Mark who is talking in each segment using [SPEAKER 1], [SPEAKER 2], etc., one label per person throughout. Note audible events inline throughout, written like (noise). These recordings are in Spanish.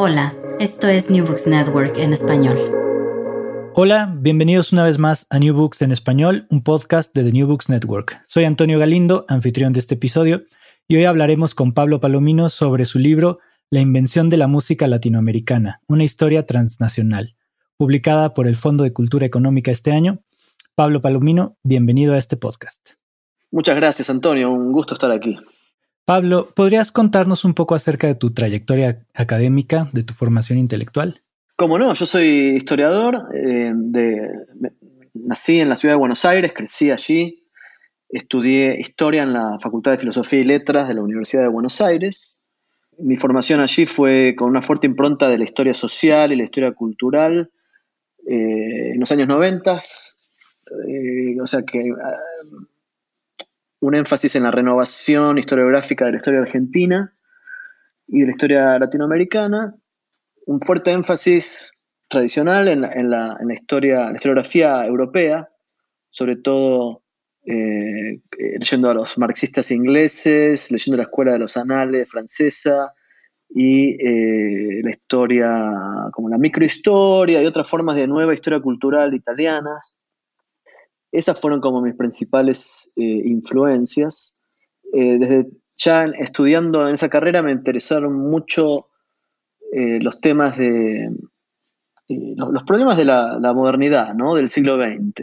[SPEAKER 1] Hola, esto es New Books Network en español.
[SPEAKER 2] Hola, bienvenidos una vez más a New Books en español, un podcast de The New Books Network. Soy Antonio Galindo, anfitrión de este episodio, y hoy hablaremos con Pablo Palomino sobre su libro La invención de la música latinoamericana, una historia transnacional, publicada por el Fondo de Cultura Económica este año. Pablo Palomino, bienvenido a este podcast.
[SPEAKER 3] Muchas gracias, Antonio. Un gusto estar aquí.
[SPEAKER 2] Pablo, ¿podrías contarnos un poco acerca de tu trayectoria académica, de tu formación intelectual?
[SPEAKER 3] Como no, yo soy historiador, eh, nací en la ciudad de Buenos Aires, crecí allí, estudié historia en la Facultad de Filosofía y Letras de la Universidad de Buenos Aires. Mi formación allí fue con una fuerte impronta de la historia social y la historia cultural eh, en los años 90, eh, o sea que un énfasis en la renovación historiográfica de la historia argentina y de la historia latinoamericana, un fuerte énfasis tradicional en la, historia, la historiografía europea, sobre todo eh, leyendo a los marxistas ingleses, leyendo la escuela de los anales francesa y eh, la historia como la microhistoria y otras formas de nueva historia cultural italianas esas fueron como mis principales eh, influencias. Eh, desde ya estudiando en esa carrera me interesaron mucho eh, los temas de los, problemas de la, modernidad, ¿no? Del siglo XX,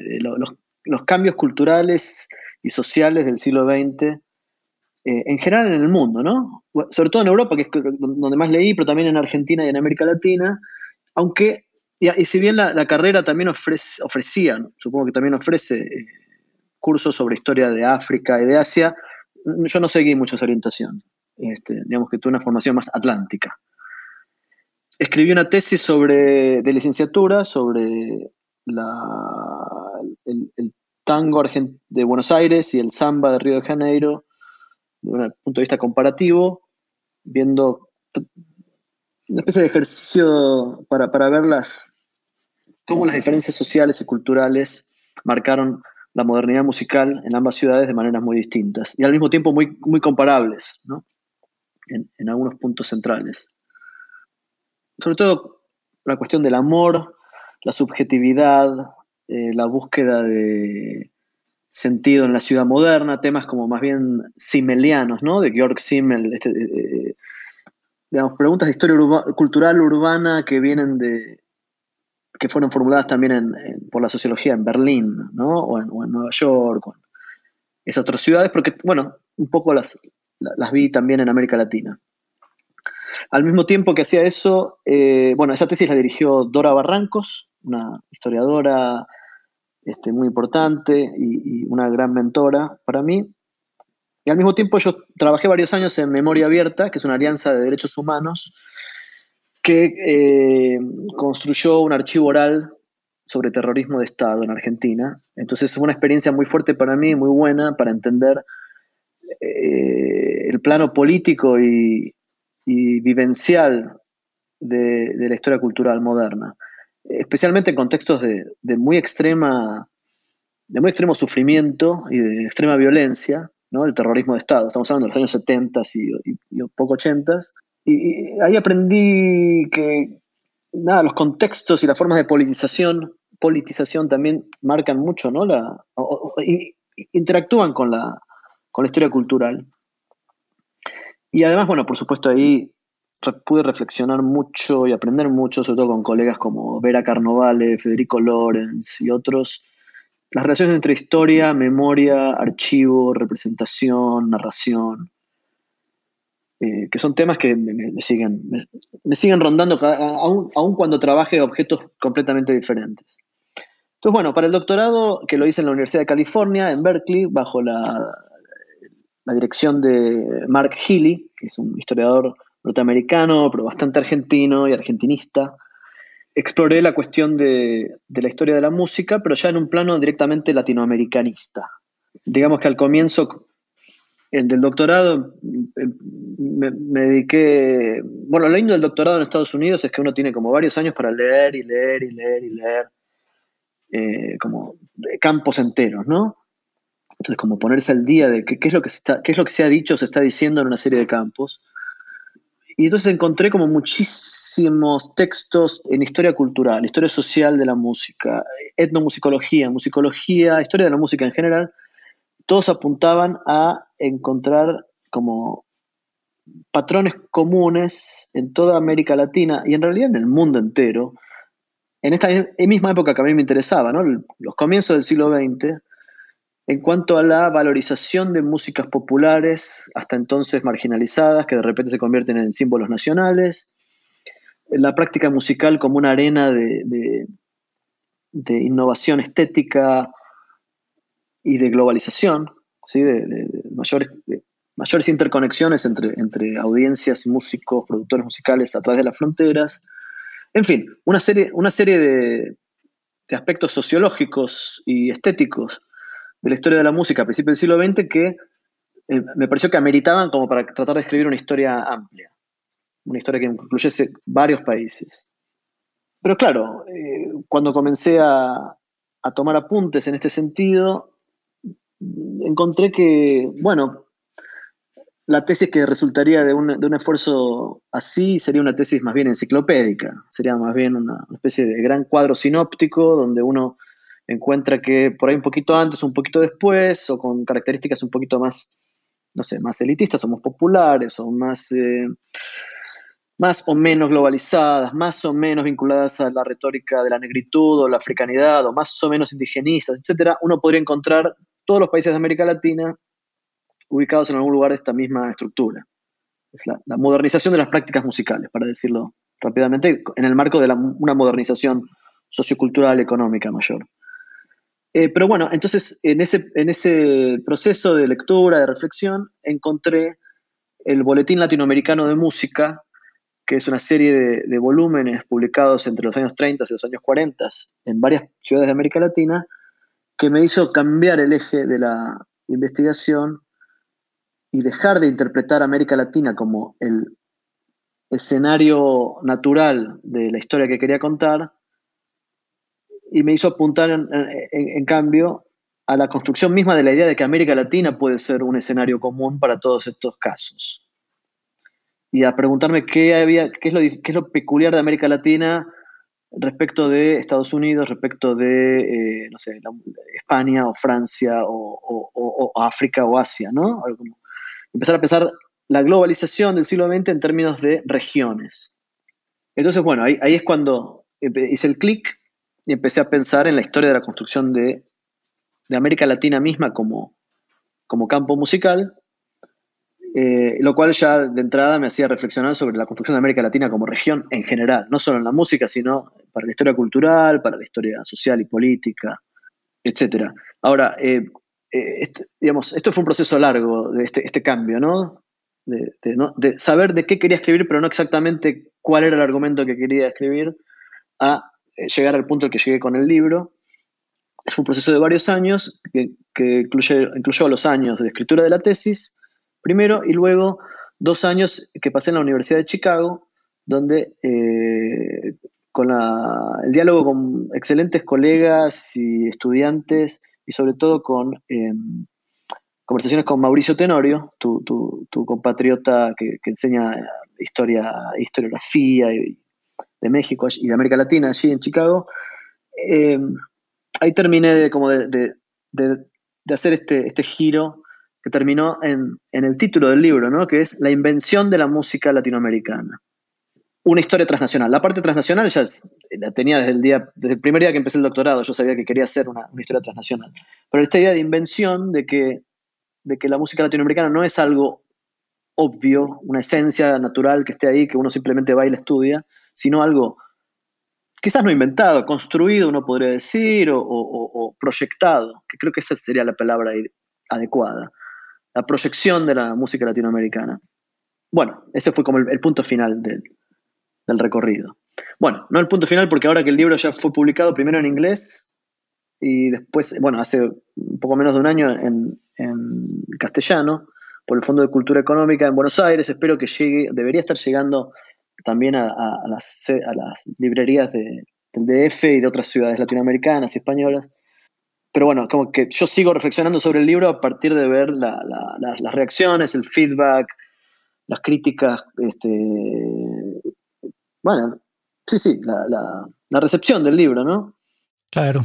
[SPEAKER 3] los, cambios culturales y sociales del siglo XX, en general en el mundo, ¿no? Sobre todo en Europa, que es donde más leí, pero también en Argentina y en América Latina, aunque y, si bien la, carrera también ofrece, ofrecía, supongo que también ofrece eh, cursos sobre historia de África y de Asia, yo no seguí mucho esa orientación. Este, digamos que tuve una formación más atlántica. Escribí una tesis sobre, de licenciatura sobre el, tango de Buenos Aires y el samba de Río de Janeiro, desde un punto de vista comparativo, viendo una especie de ejercicio para, ver las, cómo las diferencias sociales y culturales marcaron la modernidad musical en ambas ciudades de maneras muy distintas y al mismo tiempo muy, muy comparables en, algunos puntos centrales. Sobre todo la cuestión del amor, la subjetividad, eh, la búsqueda de sentido en la ciudad moderna, temas como más bien simelianos, ¿no? De Georg Simmel, este, eh, digamos, preguntas de historia cultural urbana que vienen de, que fueron formuladas también por la sociología en Berlín, ¿no? O en, Nueva York, o en esas otras ciudades, porque, bueno, un poco las, las vi también en América Latina. Al mismo tiempo que hacía eso, eh, bueno, esa tesis la dirigió Dora Barrancos, una historiadora este, muy importante y, una gran mentora para mí. Y al mismo tiempo yo trabajé varios años en Memoria Abierta, que es una alianza de derechos humanos que eh, construyó un archivo oral sobre terrorismo de Estado en Argentina. Entonces fue una experiencia muy fuerte para mí, muy buena para entender eh, el plano político y, vivencial de, la historia cultural moderna, especialmente en contextos de, muy extrema de muy extremo sufrimiento y de extrema violencia, el terrorismo de Estado. Estamos hablando de los años 70 y, poco 80. Y, ahí aprendí que nada, los contextos y las formas de politización, politización también marcan mucho, ¿no? La, interactúan con la, con la historia cultural. Y además, bueno, por supuesto ahí pude reflexionar mucho y aprender mucho, sobre todo con colegas como Vera Carnovale, Federico Lorenz y otros, las relaciones entre historia, memoria, archivo, representación, narración, eh, que son temas que me, siguen, me, siguen rondando aún, cuando trabaje objetos completamente diferentes. Entonces, bueno, para el doctorado que lo hice en la Universidad de California, en Berkeley, bajo la, la dirección de Mark Healy, que es un historiador norteamericano, pero bastante argentino y argentinista, exploré la cuestión de, la historia de la música, pero ya en un plano directamente latinoamericanista. Digamos que al comienzo el del doctorado me, dediqué, bueno, lo lindo del doctorado en Estados Unidos es que uno tiene como varios años para leer y leer y leer y leer, eh, como campos enteros, ¿no? Entonces, como ponerse al día de qué, es lo que está, qué es lo que se ha dicho o se está diciendo en una serie de campos. Y entonces encontré como muchísimos textos en historia cultural, historia social de la música, etnomusicología, musicología, historia de la música en general. Todos apuntaban a encontrar como patrones comunes en toda América Latina y en realidad en el mundo entero, en esta misma época que a mí me interesaba, ¿no? los comienzos del siglo XX, en cuanto a la valorización de músicas populares, hasta entonces marginalizadas, que de repente se convierten en símbolos nacionales, la práctica musical como una arena de, innovación estética y de globalización, ¿sí? de, mayores, interconexiones entre, entre audiencias, músicos, productores musicales a través de las fronteras. En fin, una serie, una serie de de aspectos sociológicos y estéticos de la historia de la música a principios del siglo XX que eh, me pareció que ameritaban como para tratar de escribir una historia amplia, una historia que incluyese varios países. Pero claro, eh, cuando comencé a, tomar apuntes en este sentido, encontré que, bueno, la tesis que resultaría de un, de un, esfuerzo así sería una tesis más bien enciclopédica, sería más bien una especie de gran cuadro sinóptico donde uno encuentra que por ahí un poquito antes, un poquito después, o con características un poquito más, no sé, más elitistas, o más populares, o más, eh, más o menos globalizadas, más o menos vinculadas a la retórica de la negritud o la africanidad, o más o menos indigenistas, etcétera, uno podría encontrar todos los países de América Latina ubicados en algún lugar de esta misma estructura. Es la, modernización de las prácticas musicales, para decirlo rápidamente, en el marco de una modernización sociocultural económica mayor. Eh, pero bueno, entonces en ese, en ese proceso de lectura, de reflexión, encontré el Boletín Latinoamericano de Música, que es una serie de, volúmenes publicados entre los años 30 y los años 40 en varias ciudades de América Latina, que me hizo cambiar el eje de la investigación y dejar de interpretar América Latina como el escenario natural de la historia que quería contar y me hizo apuntar en, cambio a la construcción misma de la idea de que América Latina puede ser un escenario común para todos estos casos. Y a preguntarme qué, había, qué, es, lo, qué es lo peculiar de América Latina respecto de Estados Unidos, respecto de, eh, no sé, España o Francia o, África o Asia, ¿no? Empezar a pensar la globalización del siglo XX en términos de regiones. Entonces, bueno, ahí, ahí es cuando hice el clic y empecé a pensar en la historia de la construcción de, América Latina misma como, como campo musical, eh, lo cual ya de entrada me hacía reflexionar sobre la construcción de América Latina como región en general, no solo en la música, sino para la historia cultural, para la historia social y política, etc. Ahora, eh, eh, esto, digamos, esto fue un proceso largo de este, este cambio, ¿no? De, de, saber de qué quería escribir, pero no exactamente cuál era el argumento que quería escribir, a llegar al punto al que llegué con el libro. Fue un proceso de varios años que, incluye, incluyó los años de escritura de la tesis, primero, y luego dos años que pasé en la Universidad de Chicago, donde eh, con el diálogo con excelentes colegas y estudiantes, y sobre todo con em, conversaciones con Mauricio Tenorio, tu, compatriota que, que, enseña historia, historiografía y, de México y de América Latina, allí en Chicago, eh, ahí terminé de, como de, hacer este, este, giro que terminó en, el título del libro, ¿no? que es La invención de la música latinoamericana. una historia transnacional. La parte transnacional ya la tenía desde el, día, desde el primer día que empecé el doctorado, yo sabía que quería hacer una, historia transnacional. Pero esta idea de invención de que, de que la música latinoamericana no es algo obvio, una esencia natural que esté ahí, que uno simplemente va y la estudia, sino algo quizás no inventado, construido, uno podría decir, o, proyectado, que creo que esa sería la palabra adecuada, la proyección de la música latinoamericana. Bueno, ese fue como el punto final del, recorrido. Bueno, no el punto final porque ahora que el libro ya fue publicado primero en inglés y después, bueno, hace un poco menos de un año en, castellano por el Fondo de Cultura Económica en Buenos Aires, espero que llegue, debería estar llegando también a, las, librerías de, del DF y de otras ciudades latinoamericanas y españolas. Pero bueno, como que yo sigo reflexionando sobre el libro a partir de ver las reacciones, el feedback, las críticas este, bueno, sí, sí, la, recepción del libro, ¿no?
[SPEAKER 2] Claro.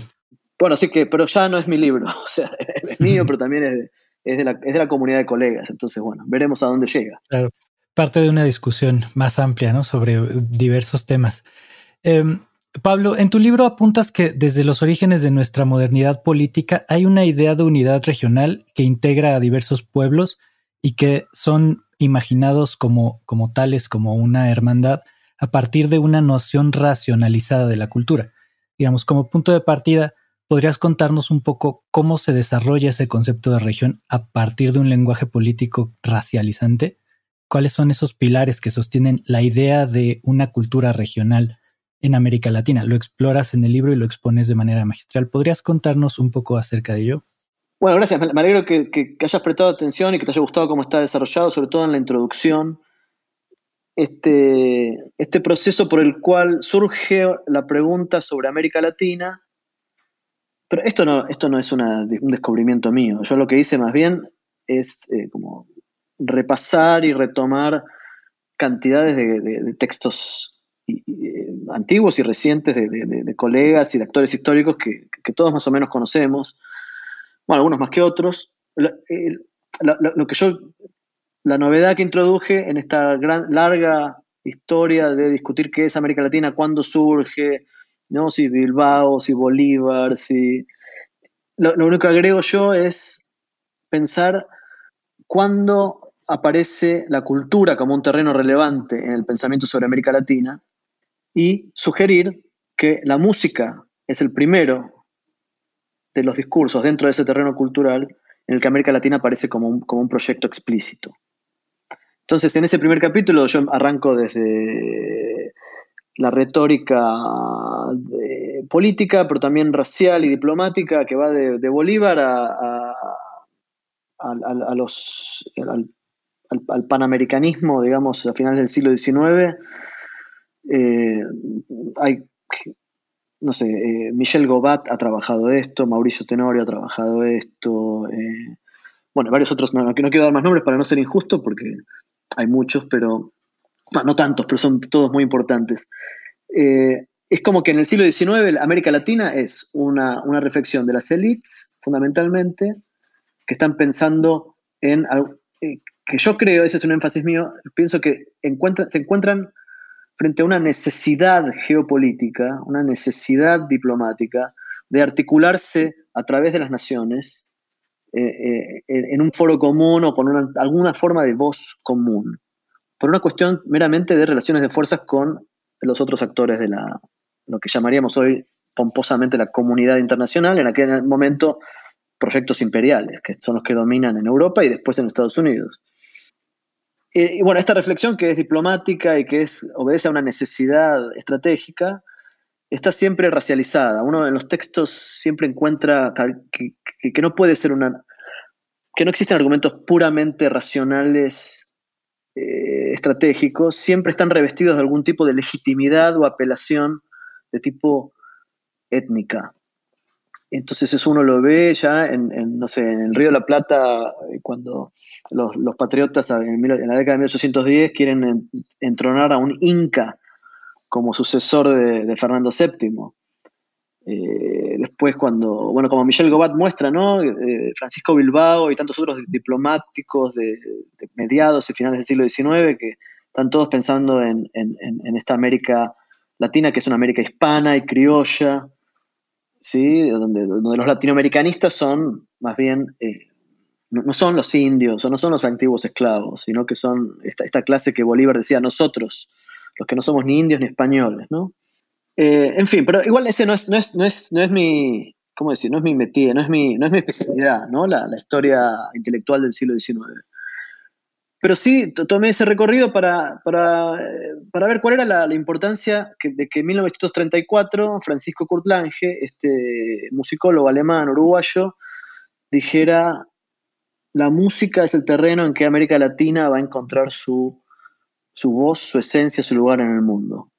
[SPEAKER 3] Bueno, sí que, pero ya no es mi libro, (laughs) o sea, es mío, pero también es de, la, comunidad de colegas, entonces, bueno, veremos a dónde llega.
[SPEAKER 2] Claro, parte de una discusión más amplia, ¿no? Sobre diversos temas. Em, Pablo, en tu libro apuntas que desde los orígenes de nuestra modernidad política hay una idea de unidad regional que integra a diversos pueblos y que son imaginados como, como tales, como una hermandad, a partir de una noción racionalizada de la cultura. Digamos, como punto de partida, ¿podrías contarnos un poco cómo se desarrolla ese concepto de región a partir de un lenguaje político racializante? ¿Cuáles son esos pilares que sostienen la idea de una cultura regional en América Latina? Lo exploras en el libro y lo expones de manera magistral. ¿Podrías contarnos un poco acerca de ello?
[SPEAKER 3] Bueno, gracias. Me alegro que, hayas prestado atención y que te haya gustado cómo está desarrollado, sobre todo en la introducción este, este proceso por el cual surge la pregunta sobre América Latina. Pero esto no, esto no es un descubrimiento mío. Yo lo que hice más bien es eh, como repasar y retomar cantidades de, textos antiguos y recientes de, colegas y de actores históricos que, todos más o menos conocemos, bueno, algunos más que otros. lo que yo la novedad que introduje en esta gran, larga historia de discutir qué es América Latina, cuándo surge, ¿no? si Bilbao, si Bolívar, si... Lo, único que agrego yo es pensar cuándo aparece la cultura como un terreno relevante en el pensamiento sobre América Latina y sugerir que la música es el primero de los discursos dentro de ese terreno cultural en el que América Latina aparece como como un proyecto explícito. Entonces, en ese primer capítulo yo arranco desde la retórica política, pero también racial y diplomática, que va de, Bolívar a, los, al, panamericanismo, digamos, a finales del siglo XIX. Eh, hay, no sé, eh, Michel Gobat ha trabajado esto, Mauricio Tenorio ha trabajado esto, eh, bueno, varios otros, no, no quiero dar más nombres para no ser injusto, porque hay muchos, pero no, tantos, pero son todos muy importantes. Es como que en el siglo XIX América Latina es una, reflexión de las élites, fundamentalmente, que están pensando en, que yo creo, ese es un énfasis mío, pienso que se encuentran frente a una necesidad geopolítica, una necesidad diplomática de articularse a través de las naciones eh, eh, en un foro común o con alguna forma de voz común, por una cuestión meramente de relaciones de fuerzas con los otros actores de la, lo que llamaríamos hoy pomposamente la comunidad internacional, en aquel momento proyectos imperiales, que son los que dominan en Europa y después en Estados Unidos. Eh, y bueno, esta reflexión que es diplomática y que es, obedece a una necesidad estratégica, está siempre racializada. Uno en los textos siempre encuentra que, no puede ser una. que no existen argumentos puramente racionales eh, estratégicos, siempre están revestidos de algún tipo de legitimidad o apelación de tipo étnica. Entonces eso uno lo ve ya en, no sé, en el Río de la Plata, eh, cuando los, patriotas en, la década de 1810 quieren entronar a un inca como sucesor de, Fernando VII. Eh, después cuando, bueno, como Michel Gobat muestra, ¿no? Eh, Francisco Bilbao y tantos otros diplomáticos de, mediados y finales del siglo XIX que están todos pensando en, esta América latina, que es una América hispana y criolla, ¿sí? donde, los latinoamericanistas son más bien, eh, no, son los indios o no son los antiguos esclavos, sino que son esta, clase que Bolívar decía, nosotros, los que no somos ni indios ni españoles. ¿no? Eh, en fin, pero igual ese no es, no es, no es, no es mi, ¿cómo decir? No es mi metida, no es mi, no es mi especialidad, ¿no? La, historia intelectual del siglo XIX. Pero sí tomé ese recorrido para, para, ver cuál era la, importancia de que en 1934 Francisco Kurt Lange, este musicólogo alemán uruguayo, dijera la música es el terreno en que América Latina va a encontrar su, su voz, su esencia, su lugar en el mundo.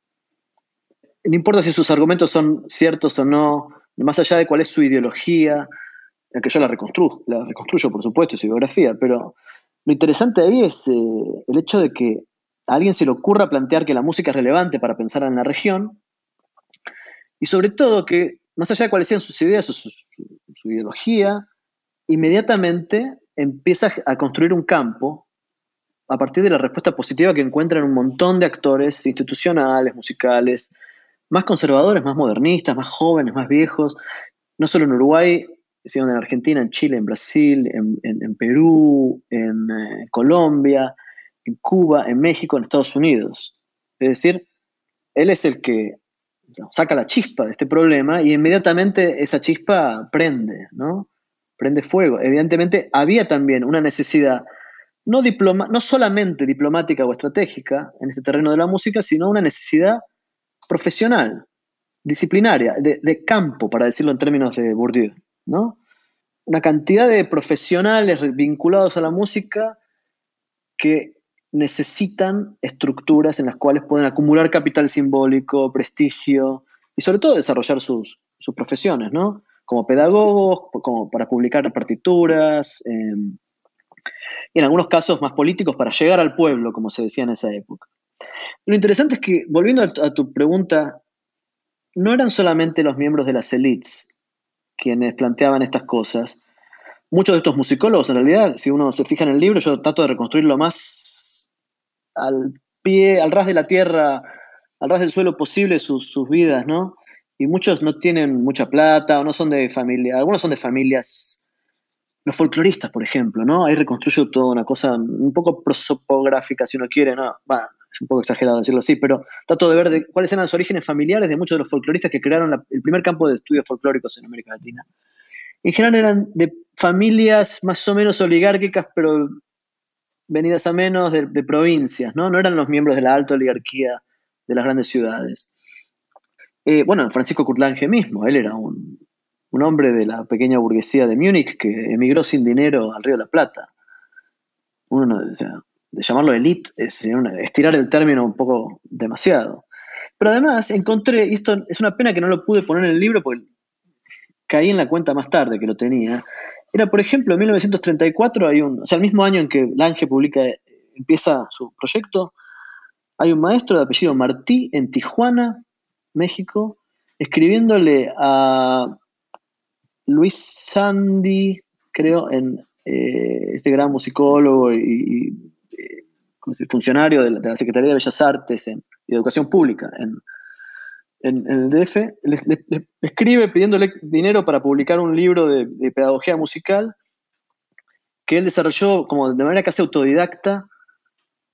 [SPEAKER 3] No importa si sus argumentos son ciertos o no, más allá de cuál es su ideología, que yo la reconstruyo, la reconstruyo por supuesto, su biografía, pero lo interesante ahí es eh, el hecho de que a alguien se le ocurra plantear que la música es relevante para pensar en la región, y sobre todo que, más allá de cuáles sean sus ideas o su, ideología, inmediatamente empieza a construir un campo a partir de la respuesta positiva que encuentran un montón de actores institucionales, musicales, más conservadores, más modernistas, más jóvenes, más viejos, no solo en Uruguay, sino en Argentina, en Chile, en Brasil, en, Perú, en eh, Colombia, en Cuba, en México, en Estados Unidos. Es decir, él es el que saca la chispa de este problema y inmediatamente esa chispa prende, ¿no? Prende fuego. Evidentemente había también una necesidad, no, diploma, no solamente diplomática o estratégica en este terreno de la música, sino una necesidad profesional, disciplinaria, de, campo, para decirlo en términos de Bourdieu, ¿no? Una cantidad de profesionales vinculados a la música que necesitan estructuras en las cuales pueden acumular capital simbólico, prestigio y sobre todo desarrollar sus, profesiones, ¿no? Como pedagogos, como para publicar partituras, em, y en algunos casos más políticos para llegar al pueblo, como se decía en esa época. Lo interesante es que, volviendo a tu, pregunta, no eran solamente los miembros de las élites quienes planteaban estas cosas. Muchos de estos musicólogos, en realidad, si uno se fija en el libro, yo trato de reconstruirlo más al pie, al ras de la tierra, al ras del suelo posible sus, sus vidas, ¿no? Y muchos no tienen mucha plata o no son de familia, algunos son de familias los folcloristas, por ejemplo, ¿no? Ahí reconstruyo toda una cosa un poco prosopográfica, si uno quiere, ¿no? Es un poco exagerado decirlo así, pero trato de ver de cuáles eran los orígenes familiares de muchos de los folcloristas que crearon el primer campo de estudios folclóricos en América Latina. En general eran de familias más o menos oligárquicas, pero venidas a menos de, provincias, ¿no? No eran los miembros de la alta oligarquía de las grandes ciudades. Eh, bueno, Francisco Curtlange mismo, él era un, un hombre de la pequeña burguesía de Múnich que emigró sin dinero al Río de la Plata. Uno, o sea, de llamarlo elite es estirar el término un poco demasiado. Pero además encontré, y esto es una pena que no lo pude poner en el libro porque caí en la cuenta más tarde que lo tenía, era por ejemplo en 1934 hay un, o sea, el mismo año en que Lange publica, empieza su proyecto, hay un maestro de apellido Martí en Tijuana, México, escribiéndole a Luis Sandy, creo, en eh, este gran musicólogo y, funcionario de la, Secretaría de Bellas Artes y Educación Pública en, el DF, le, escribe pidiéndole dinero para publicar un libro de, pedagogía musical que él desarrolló como de manera casi autodidacta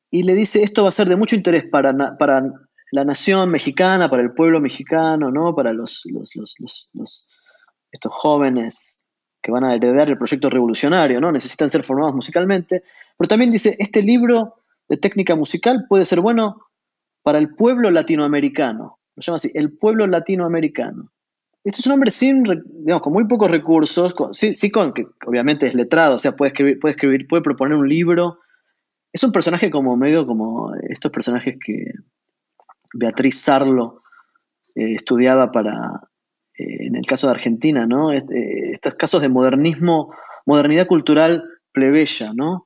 [SPEAKER 3] y le dice esto va a ser de mucho interés para, para la nación mexicana, para el pueblo mexicano, ¿no? para los, estos jóvenes que van a heredar el proyecto revolucionario, ¿no? Necesitan ser formados musicalmente. Pero también dice, este libro de técnica musical puede ser bueno para el pueblo latinoamericano. Lo llama así, el pueblo latinoamericano. Este es un hombre sin, digamos, con muy pocos recursos, sí, con que obviamente es letrado, o sea, puede escribir, puede escribir, puede proponer un libro. Es un personaje como medio como estos personajes que Beatriz Sarlo eh, estudiaba para, eh, en el caso de Argentina, ¿no? Eh, estos casos de modernismo, modernidad cultural plebeya, ¿no?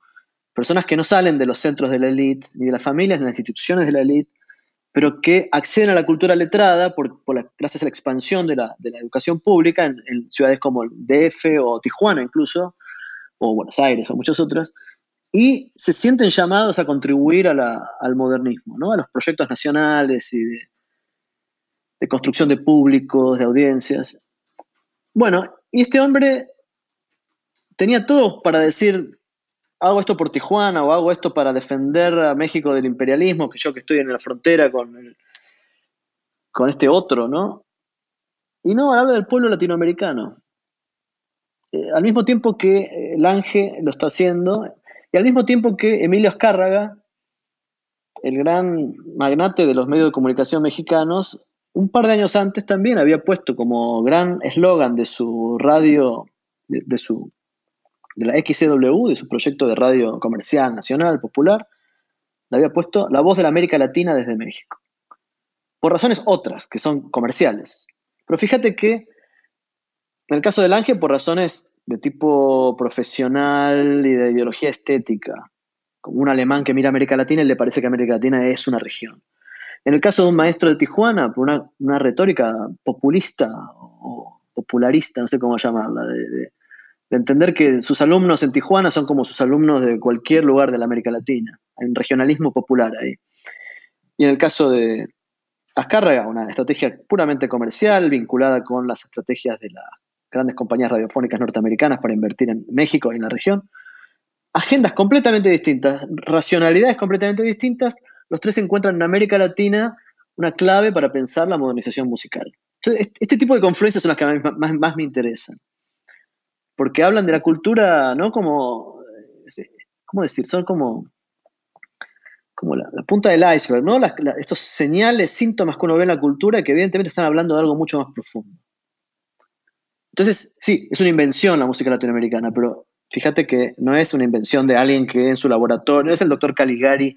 [SPEAKER 3] Personas que no salen de los centros de la élite, ni de las familias, ni de las instituciones de la élite, pero que acceden a la cultura letrada por, gracias a la expansión de la, educación pública en, ciudades como DF o Tijuana incluso, o Buenos Aires o muchas otras, y se sienten llamados a contribuir al modernismo, ¿no? a los proyectos nacionales y de, construcción de públicos, de audiencias. Bueno, y este hombre tenía todo para decir, hago esto por Tijuana o hago esto para defender a México del imperialismo, que yo que estoy en la frontera con, con este otro, ¿no? Y no, habla del pueblo latinoamericano. Eh, al mismo tiempo que eh, Lange lo está haciendo, y al mismo tiempo que Emilio Azcárraga, el gran magnate de los medios de comunicación mexicanos, un par de años antes también había puesto como gran eslogan de su radio, de, su, de la XCW, de su proyecto de radio comercial, nacional, popular, le había puesto la voz de la América Latina desde México. Por razones otras, que son comerciales. Pero fíjate que en el caso del Ángel, por razones de tipo profesional y de ideología estética, como un alemán que mira América Latina y le parece que América Latina es una región. En el caso de un maestro de Tijuana, por una, retórica populista o popularista, no sé cómo llamarla, de, entender que sus alumnos en Tijuana son como sus alumnos de cualquier lugar de la América Latina. Hay un regionalismo popular ahí. Y en el caso de Azcárraga, una estrategia puramente comercial vinculada con las estrategias de la grandes compañías radiofónicas norteamericanas para invertir en México y en la región. Agendas completamente distintas, racionalidades completamente distintas, los tres encuentran en América Latina una clave para pensar la modernización musical. este tipo de confluencias son las que más, más, me interesan, porque hablan de la cultura, ¿no? Como, ¿cómo decir? Son como, como la, punta del iceberg, ¿no? estos señales, síntomas que uno ve en la cultura que evidentemente están hablando de algo mucho más profundo. Entonces, sí, es una invención la música latinoamericana, pero fíjate que no es una invención de alguien que en su laboratorio, no es el doctor Caligari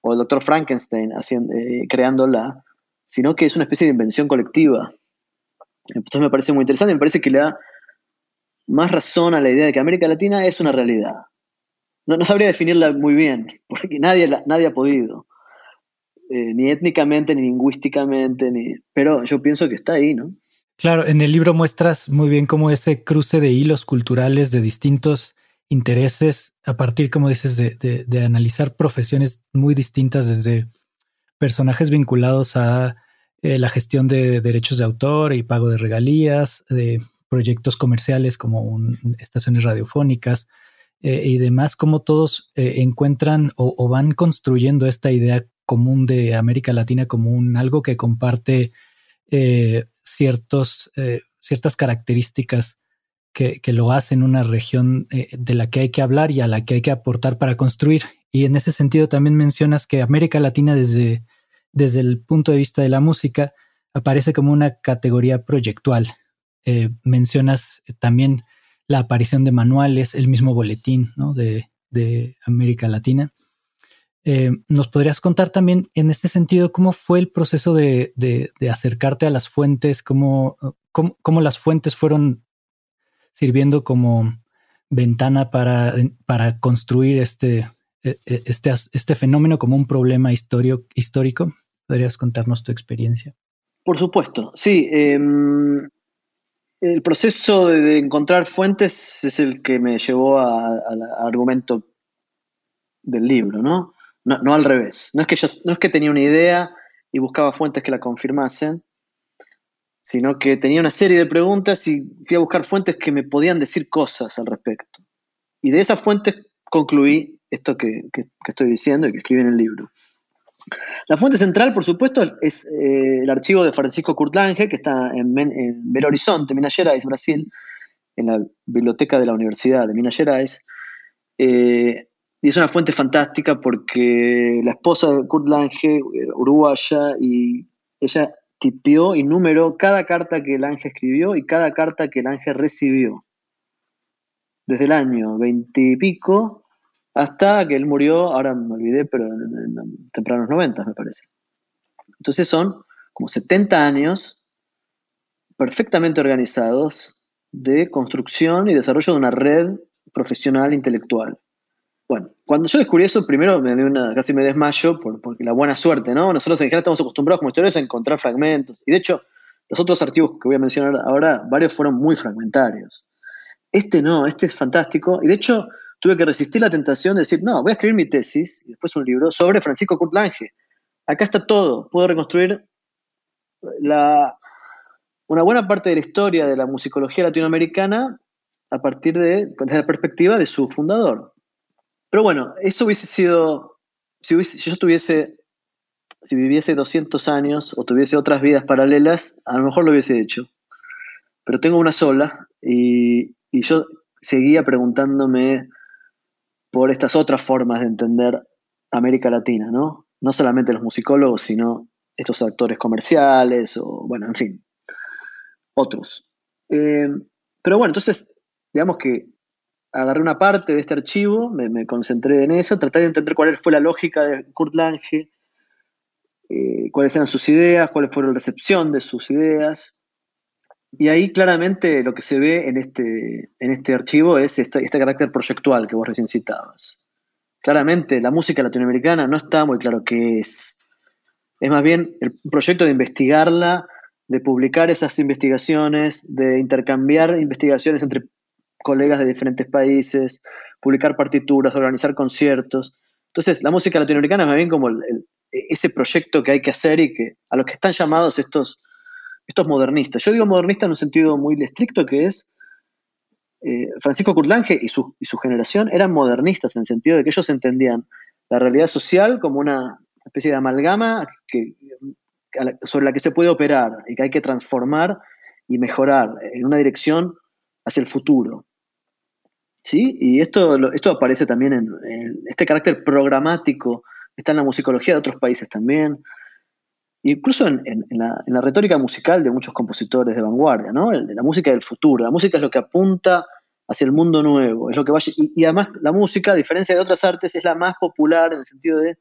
[SPEAKER 3] o el doctor Frankenstein haciendo, eh, creándola, sino que es una especie de invención colectiva. Entonces me parece muy interesante, me parece que le da más razón a la idea de que América Latina es una realidad. No, sabría definirla muy bien, (laughs) porque nadie, nadie ha podido, eh, ni étnicamente, ni lingüísticamente, ni, pero yo pienso que está ahí, ¿no?
[SPEAKER 2] Claro, en el libro muestras muy bien cómo ese cruce de hilos culturales de distintos intereses, a partir, como dices, de, analizar profesiones muy distintas desde personajes vinculados a eh, la gestión de derechos de autor y pago de regalías, de proyectos comerciales como estaciones radiofónicas eh, y demás, cómo todos eh, encuentran o, van construyendo esta idea común de América Latina como un algo que comparte ciertos, eh, ciertas características que, lo hacen una región de la que hay que hablar y a la que hay que aportar para construir. Y en ese sentido también mencionas que América Latina desde, desde el punto de vista de la música aparece como una categoría proyectual. Eh, mencionas también la aparición de manuales, el mismo boletín de, de América Latina. Eh, ¿Nos podrías contar también en este sentido cómo fue el proceso de, acercarte a las fuentes, cómo, cómo, las fuentes fueron sirviendo como ventana para, para construir este, e, e, este, este, fenómeno como un problema histórico? ¿Podrías contarnos tu experiencia?
[SPEAKER 3] Por supuesto, sí. Em, el proceso de, encontrar fuentes es el que me llevó al argumento del libro, ¿no? No, al revés. No es, que no es que tenía una idea y buscaba fuentes que la confirmasen, sino que tenía una serie de preguntas y fui a buscar fuentes que me podían decir cosas al respecto. Y de esas fuentes concluí esto que, estoy diciendo y que escribí en el libro. La fuente central, por supuesto, es eh, el archivo de Francisco Kurtlange, que está en, Belo Horizonte, Minas Gerais, Brasil, en la biblioteca de la Universidad de Minas Gerais. Eh, y es una fuente fantástica porque la esposa de Kurt Lange, eh, uruguaya, y ella tipió y numeró cada carta que Lange escribió y cada carta que Lange recibió. Desde el año veintipico hasta que él murió, ahora me olvidé, pero en, tempranos 90 me parece. Entonces son como 70 años perfectamente organizados de construcción y desarrollo de una red profesional intelectual. Bueno, cuando yo descubrí eso, primero me una, casi me desmayo por, porque la buena suerte, ¿no? Nosotros en general estamos acostumbrados como historiadores a encontrar fragmentos. Y de hecho, los otros archivos que voy a mencionar ahora, varios fueron muy fragmentarios. Este no, este es fantástico. Y de hecho, tuve que resistir la tentación de decir, no, voy a escribir mi tesis y después un libro sobre Francisco Kurt Lange. Acá está todo, puedo reconstruir la, una buena parte de la historia de la musicología latinoamericana a partir de, desde la perspectiva de su fundador. Pero bueno, eso hubiese sido, si, si yo tuviese, si viviese 200 años o tuviese otras vidas paralelas, a lo mejor lo hubiese hecho. Pero tengo una sola y, y yo seguía preguntándome por estas otras formas de entender América Latina, ¿no? No solamente los musicólogos, sino estos actores comerciales o, bueno, en fin, otros. Eh, pero bueno, entonces, digamos que agarré una parte de este archivo, me, concentré en eso, traté de entender cuál fue la lógica de Kurt Lange, eh, cuáles eran sus ideas, cuál fue la recepción de sus ideas. Y ahí claramente lo que se ve en este, en este archivo es este, este carácter proyectual que vos recién citabas. Claramente la música latinoamericana no está muy claro qué es. Es más bien el proyecto de investigarla, de publicar esas investigaciones, de intercambiar investigaciones entre colegas de diferentes países, publicar partituras, organizar conciertos. Entonces, la música latinoamericana es más bien como ese proyecto que hay que hacer y que a los que están llamados estos, estos modernistas. Yo digo modernista en un sentido muy estricto que es eh, Francisco Curlange y su, y su generación eran modernistas en el sentido de que ellos entendían la realidad social como una especie de amalgama sobre la que se puede operar y que hay que transformar y mejorar en una dirección hacia el futuro. ¿Sí? Y esto, esto aparece también en, este carácter programático, está en la musicología de otros países también, incluso en, la, retórica musical de muchos compositores de vanguardia, ¿no? la música del futuro. La música es lo que apunta hacia el mundo nuevo, es lo que vaya, y, además la música, a diferencia de otras artes, es la más popular en el sentido de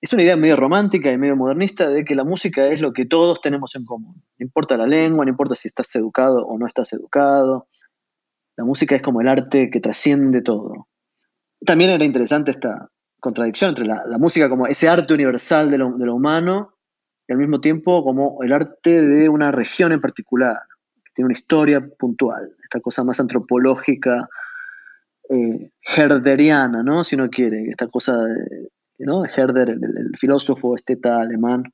[SPEAKER 3] es una idea medio romántica y medio modernista de que la música es lo que todos tenemos en común. No importa la lengua, no importa si estás educado o no estás educado. La música es como el arte que trasciende todo. También era interesante esta contradicción entre la, música como ese arte universal de lo, humano y al mismo tiempo como el arte de una región en particular, que tiene una historia puntual, esta cosa más antropológica, eh, herderiana, ¿no? Si uno quiere, esta cosa de, ¿no? Herder, el, filósofo esteta alemán,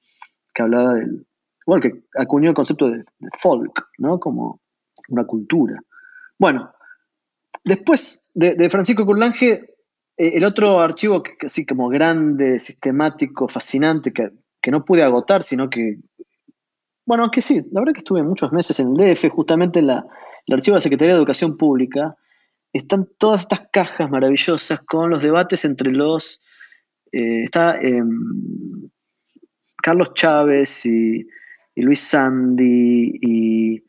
[SPEAKER 3] que hablaba del, bueno, que acuñó el concepto de, folk, ¿no? Como una cultura. Bueno, después de, Francisco Curlange, el otro archivo que, como grande, sistemático, fascinante, que, no pude agotar, sino que, bueno, aunque sí, la verdad que estuve muchos meses en el DF, justamente en la, el archivo de la Secretaría de Educación Pública, están todas estas cajas maravillosas con los debates entre los, eh, está em, Carlos Chávez y, Luis Sandy y,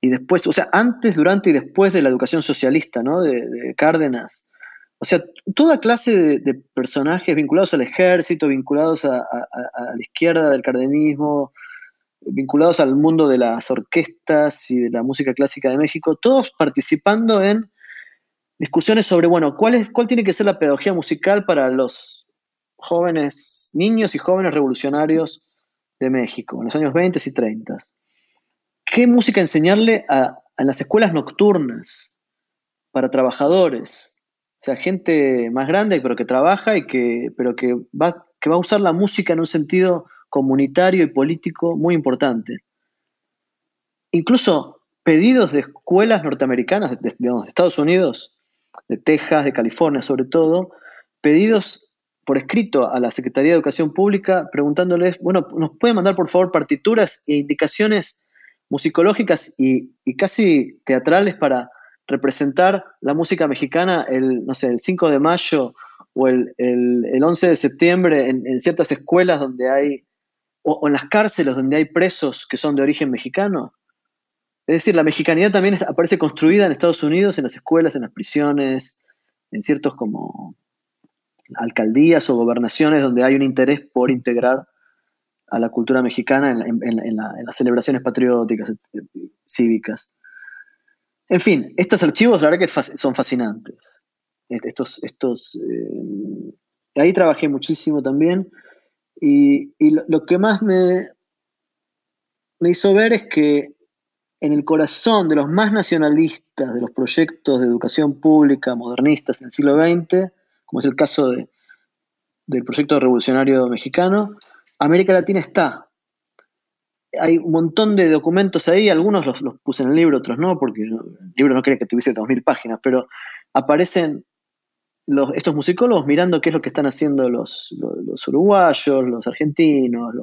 [SPEAKER 3] y, después, o sea, antes, durante y después de la educación socialista, ¿no? De, Cárdenas. O sea, toda clase de, personajes vinculados al ejército, vinculados a, la izquierda del cardenismo, vinculados al mundo de las orquestas y de la música clásica de México, todos participando en discusiones sobre, bueno, cuál, es, cuál tiene que ser la pedagogía musical para los jóvenes, niños y jóvenes revolucionarios de México, en los años 20 y 30. ¿Qué música enseñarle a, las escuelas nocturnas para trabajadores? O sea, gente más grande, pero que trabaja y que, pero que va, que va a usar la música en un sentido comunitario y político muy importante. Incluso pedidos de escuelas norteamericanas, de, de Estados Unidos, de Texas, de California sobre todo, pedidos por escrito a la Secretaría de Educación Pública preguntándoles, bueno, ¿nos pueden mandar por favor partituras e indicaciones musicológicas y, casi teatrales para representar la música mexicana el, no sé, el 5 de mayo o el, 11 de septiembre en, ciertas escuelas donde hay, o, en las cárceles donde hay presos que son de origen mexicano? Es decir, la mexicanidad también aparece construida en Estados Unidos, en las escuelas, en las prisiones, en ciertos como alcaldías o gobernaciones donde hay un interés por integrar a la cultura mexicana en, las celebraciones patrióticas, cívicas. En fin, estos archivos la verdad que son fascinantes. Estos, estos, eh, ahí trabajé muchísimo también y, lo, que más me, me hizo ver es que en el corazón de los más nacionalistas de los proyectos de educación pública modernistas en el siglo XX, como es el caso de, del proyecto revolucionario mexicano, América Latina está. Hay un montón de documentos ahí, algunos los, puse en el libro, otros no, porque el libro no quería que tuviese 2.000 páginas, pero aparecen los, estos musicólogos mirando qué es lo que están haciendo los, los uruguayos, los argentinos,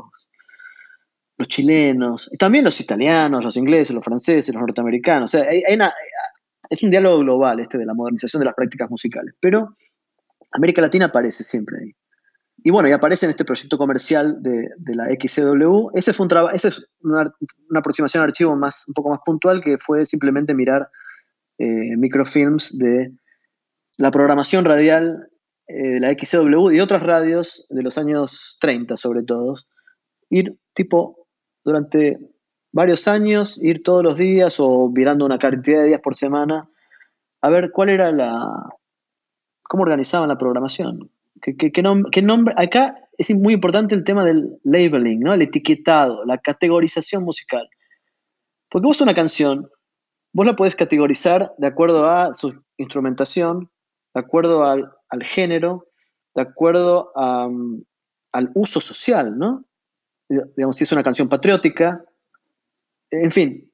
[SPEAKER 3] los chilenos, también los italianos, los ingleses, los franceses, los norteamericanos. O sea, es un diálogo global este de la modernización de las prácticas musicales. Pero América Latina aparece siempre ahí. Y bueno, y aparece en este proyecto comercial de, la XCW. Ese fue un esa es una, aproximación al archivo más, un poco más puntual que fue simplemente mirar eh, microfilms de la programación radial eh, de la XCW y de otras radios de los años 30 sobre todo. Ir tipo durante varios años, ir todos los días o mirando una cantidad de días por semana, a ver cuál era la. cómo organizaban la programación. ¿Qué, nombre? Acá es muy importante el tema del labeling, ¿no? El etiquetado, la categorización musical. Porque vos una canción, vos la podés categorizar de acuerdo a su instrumentación, de acuerdo al, género, de acuerdo al uso social, ¿no? digamos, si es una canción patriótica, en fin,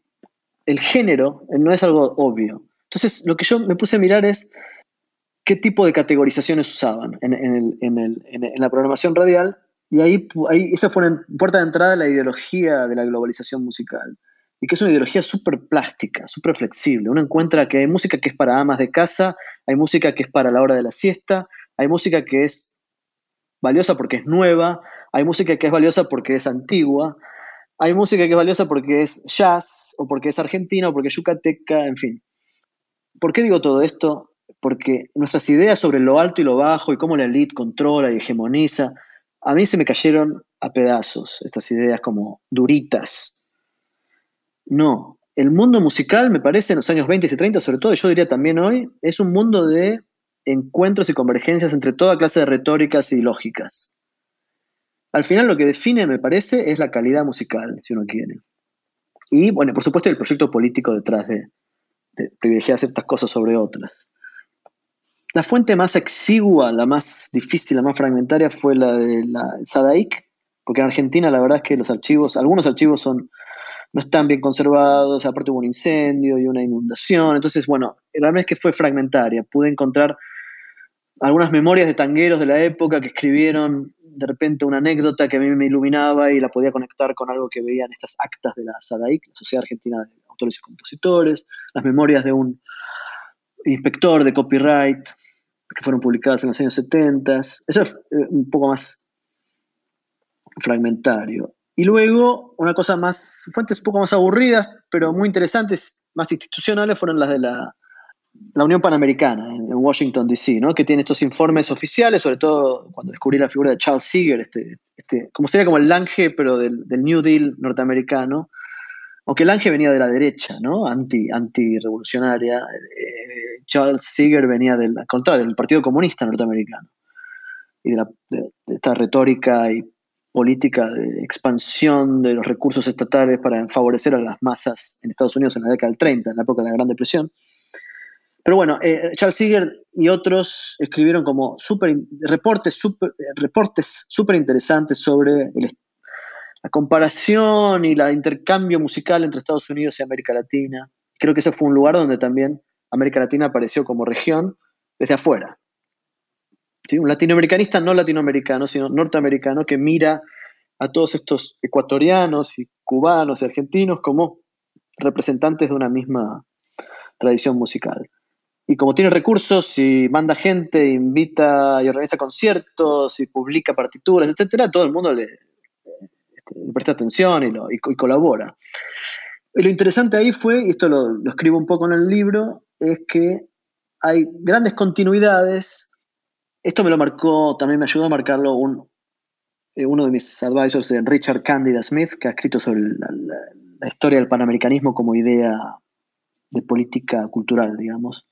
[SPEAKER 3] el género no es algo obvio. Entonces, lo que yo me puse a mirar es qué tipo de categorizaciones usaban en, la programación radial, y ahí, ahí esa fue una puerta de entrada a la ideología de la globalización musical, y que es una ideología súper plástica, súper flexible. Uno encuentra que hay música que es para amas de casa, hay música que es para la hora de la siesta, hay música que es valiosa porque es nueva, hay música que es valiosa porque es antigua, hay música que es valiosa porque es jazz, o porque es argentina, o porque es yucateca, en fin. ¿Por qué digo todo esto? Porque nuestras ideas sobre lo alto y lo bajo y cómo la elite controla y hegemoniza, a mí se me cayeron a pedazos estas ideas como duritas. No, el mundo musical, me parece, en los años 20 y 30, sobre todo, yo diría también hoy, es un mundo de encuentros y convergencias entre toda clase de retóricas y lógicas. Al final lo que define, me parece, es la calidad musical, si uno quiere. Y, bueno, por supuesto, el proyecto político detrás de, privilegiar ciertas cosas sobre otras. La fuente más exigua, la más difícil, la más fragmentaria fue la de la SADAIC, porque en Argentina la verdad es que los archivos, algunos archivos son, no están bien conservados, aparte hubo un incendio y una inundación, entonces bueno, la verdad es que fue fragmentaria, pude encontrar algunas memorias de tangueros de la época que escribieron de repente una anécdota que a mí me iluminaba y la podía conectar con algo que veía en estas actas de la SADAIC, la Sociedad Argentina de Autores y Compositores, las memorias de un inspector de copyright que fueron publicadas en los años 70. Eso es eh, un poco más fragmentario. Y luego, una cosa más, fuentes un poco más aburridas, pero muy interesantes, más institucionales, fueron las de la la Unión Panamericana en, Washington, D.C., ¿no? que tiene estos informes oficiales, sobre todo cuando descubrí la figura de Charles Seeger, este, este, como sería como el Lange, pero del, New Deal norteamericano, aunque el Lange venía de la derecha, ¿no? anti, anti-revolucionaria, eh, Charles Seeger venía del, del Partido Comunista norteamericano, y de, de esta retórica y política de expansión de los recursos estatales para favorecer a las masas en Estados Unidos en la década del 30, en la época de la Gran Depresión. Pero bueno, eh, Charles Seeger y otros escribieron como super, reportes súper reportes super interesantes sobre la comparación y el intercambio musical entre Estados Unidos y América Latina. Creo que ese fue un lugar donde también América Latina apareció como región desde afuera. Un latinoamericanista no latinoamericano, sino norteamericano que mira a todos estos ecuatorianos y cubanos y argentinos como representantes de una misma tradición musical. Y como tiene recursos y manda gente, invita y organiza conciertos y publica partituras, etcétera, todo el mundo le, este, presta atención y, lo, colabora. Lo interesante ahí fue, y esto lo, escribo un poco en el libro, es que hay grandes continuidades. Esto me lo marcó, también me ayudó a marcarlo un, eh, uno de mis advisors, Richard Candida Smith, que ha escrito sobre la historia del panamericanismo como idea de política cultural, digamos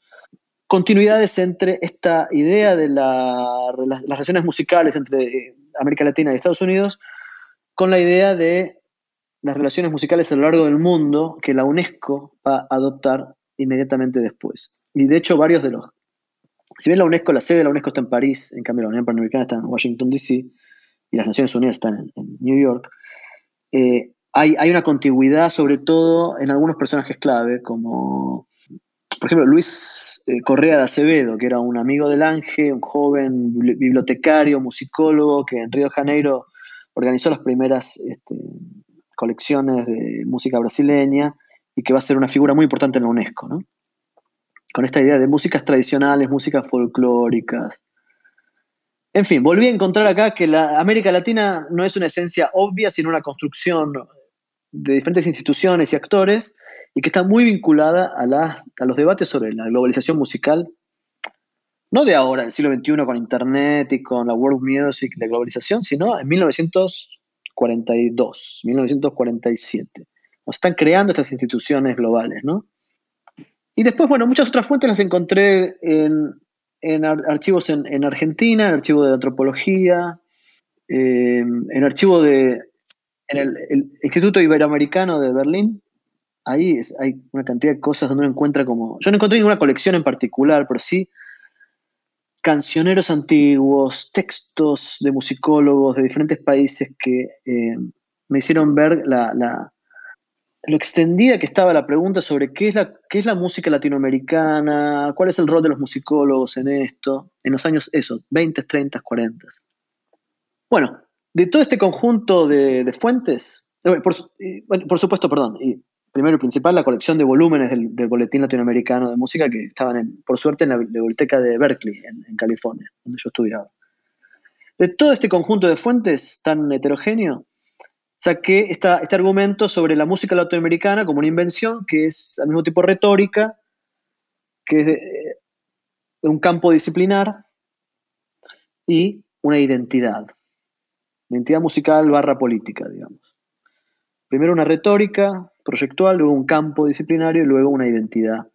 [SPEAKER 3] continuidades entre esta idea de las relaciones musicales entre América Latina y Estados Unidos con la idea de las relaciones musicales a lo largo del mundo que la UNESCO va a adoptar inmediatamente después. Y de hecho varios de los... Si bien la UNESCO, la sede de la UNESCO está en París, en cambio la Unión Panamericana está en Washington, D.C., y las Naciones Unidas están en, New York, eh, hay, hay, una contigüidad sobre todo en algunos personajes clave, como por ejemplo Luis eh, Correa de Acevedo, que era un amigo del Ángel, un joven bibliotecario, musicólogo, que en Río de Janeiro organizó las primeras este, colecciones de música brasileña y que va a ser una figura muy importante en la UNESCO, ¿no? Con esta idea de músicas tradicionales, músicas folclóricas. En fin, volví a encontrar acá que la América Latina no es una esencia obvia, sino una construcción de diferentes instituciones y actores y que está muy vinculada a, a los debates sobre la globalización musical, no de ahora, del siglo XXI, con Internet y con la World Music, la globalización, sino en 1900 1942, 1947. Están creando estas instituciones globales, ¿no? Y después, bueno, muchas otras fuentes las encontré en, archivos en, Argentina, en archivo de antropología, eh, en archivo de en el, Instituto Iberoamericano de Berlín. Ahí hay una cantidad de cosas donde uno encuentra como... Yo no encontré ninguna colección en particular, pero sí cancioneros antiguos, textos de musicólogos de diferentes países que eh, me hicieron ver la, lo extendida que estaba la pregunta sobre qué es la, qué es la música latinoamericana, cuál es el rol de los musicólogos en esto, en los años esos, 20, 30, 40. Bueno, de todo este conjunto de, fuentes, eh, por, por, supuesto, perdón, y primero y principal, la colección de volúmenes del, Boletín Latinoamericano de Música que estaban, por suerte, en la biblioteca de Berkeley, en, California, donde yo estudiaba. De todo este conjunto de fuentes tan heterogéneo, saqué esta, este argumento sobre la música latinoamericana como una invención que es al mismo tiempo retórica, que es de, un campo disciplinar y una identidad. Identidad musical barra política, digamos. Primero una retórica, proyectual, luego un campo disciplinario y luego una identidad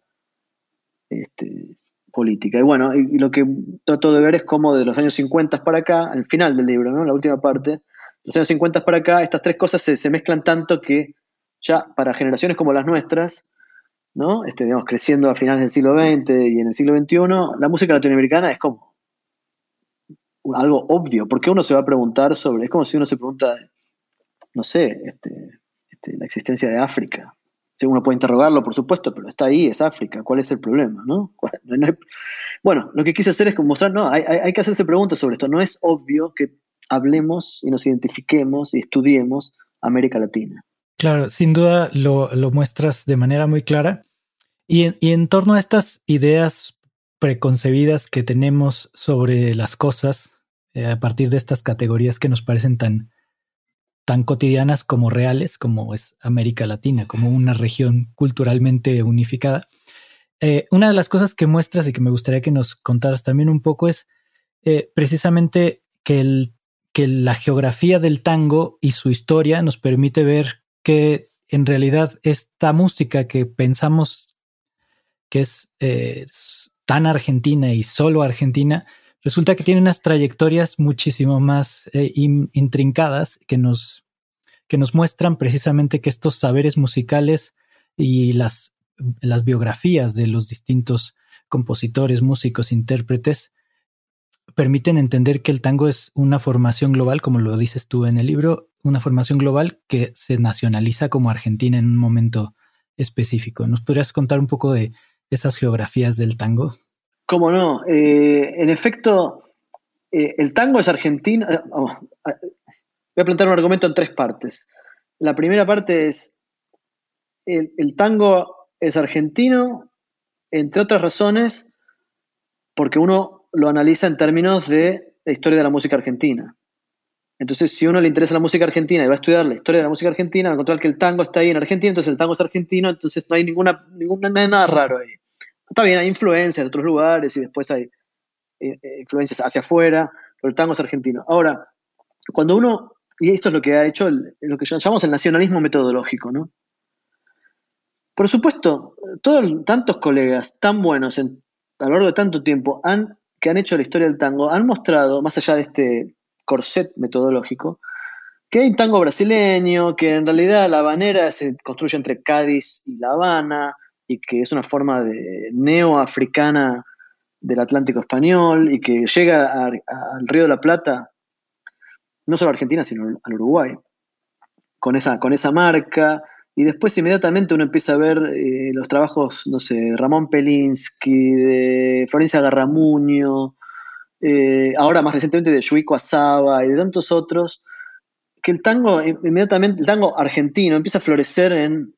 [SPEAKER 3] este, política. Y bueno, y, lo que trato de ver es cómo de los años 50 para acá, al final del libro, ¿no? la última parte, los años 50 para acá, estas tres cosas se, mezclan tanto que ya para generaciones como las nuestras, ¿no? Este, creciendo a finales del siglo XX y en el siglo XXI, la música latinoamericana es como algo obvio, porque uno se va a preguntar sobre, es como si uno se pregunta, no sé, este, este, la existencia de África. uno puede interrogarlo, por supuesto, pero está ahí, es África. ¿Cuál es el problema? ¿no? (laughs) Bueno, lo que quise hacer es mostrar, no, hay, que hacerse preguntas sobre esto. No es obvio que hablemos y nos identifiquemos y estudiemos América Latina.
[SPEAKER 2] Claro, sin duda lo, muestras de manera muy clara. Y en, torno a estas ideas preconcebidas que tenemos sobre las cosas, eh, a partir de estas categorías que nos parecen tan, tan cotidianas como reales, como es América Latina, como una región culturalmente unificada. Eh, una de las cosas que muestras y que me gustaría que nos contaras también un poco es eh, precisamente que, el, que la geografía del tango y su historia nos permite ver que en realidad esta música que pensamos que es eh, tan argentina y solo argentina, resulta que tiene unas trayectorias muchísimo más eh, intrincadas que nos, que nos muestran precisamente que estos saberes musicales y las, las biografías de los distintos compositores, músicos, intérpretes, permiten entender que el tango es una formación global, como lo dices tú en el libro, una formación global que se nacionaliza como Argentina en un momento específico. ¿Nos podrías contar un poco de esas geografías del tango?
[SPEAKER 3] Cómo no. Eh, en efecto, eh, el tango es argentino. Eh, oh, voy a plantear un argumento en tres partes. La primera parte es, el tango es argentino, entre otras razones, porque uno lo analiza en términos de la historia de la música argentina. Entonces, si uno le interesa la música argentina y va a estudiar la historia de la música argentina, va a encontrar que el tango está ahí en Argentina, entonces el tango es argentino, entonces no hay ninguna, ninguna nada raro ahí. Está bien, hay influencias de otros lugares y después hay eh, eh, influencias hacia afuera, pero el tango es argentino. Ahora, cuando uno, y esto es lo que ha hecho lo que llamamos el nacionalismo metodológico, ¿no? Por supuesto, todos, tantos colegas tan buenos en, a lo largo de tanto tiempo han, que han hecho la historia del tango han mostrado, más allá de este corset metodológico, que hay un tango brasileño, que en realidad la habanera se construye entre Cádiz y La Habana, y que es una forma de neoafricana del Atlántico español, y que llega al Río de la Plata, no solo a Argentina, sino al Uruguay, con esa, con esa marca, y después inmediatamente uno empieza a ver eh, los trabajos, no sé, Ramón Pelinsky, de Florencia Garramuño, eh, ahora más recientemente de Yuico Asaba y de tantos otros, que el tango inmediatamente, el tango argentino empieza a florecer en,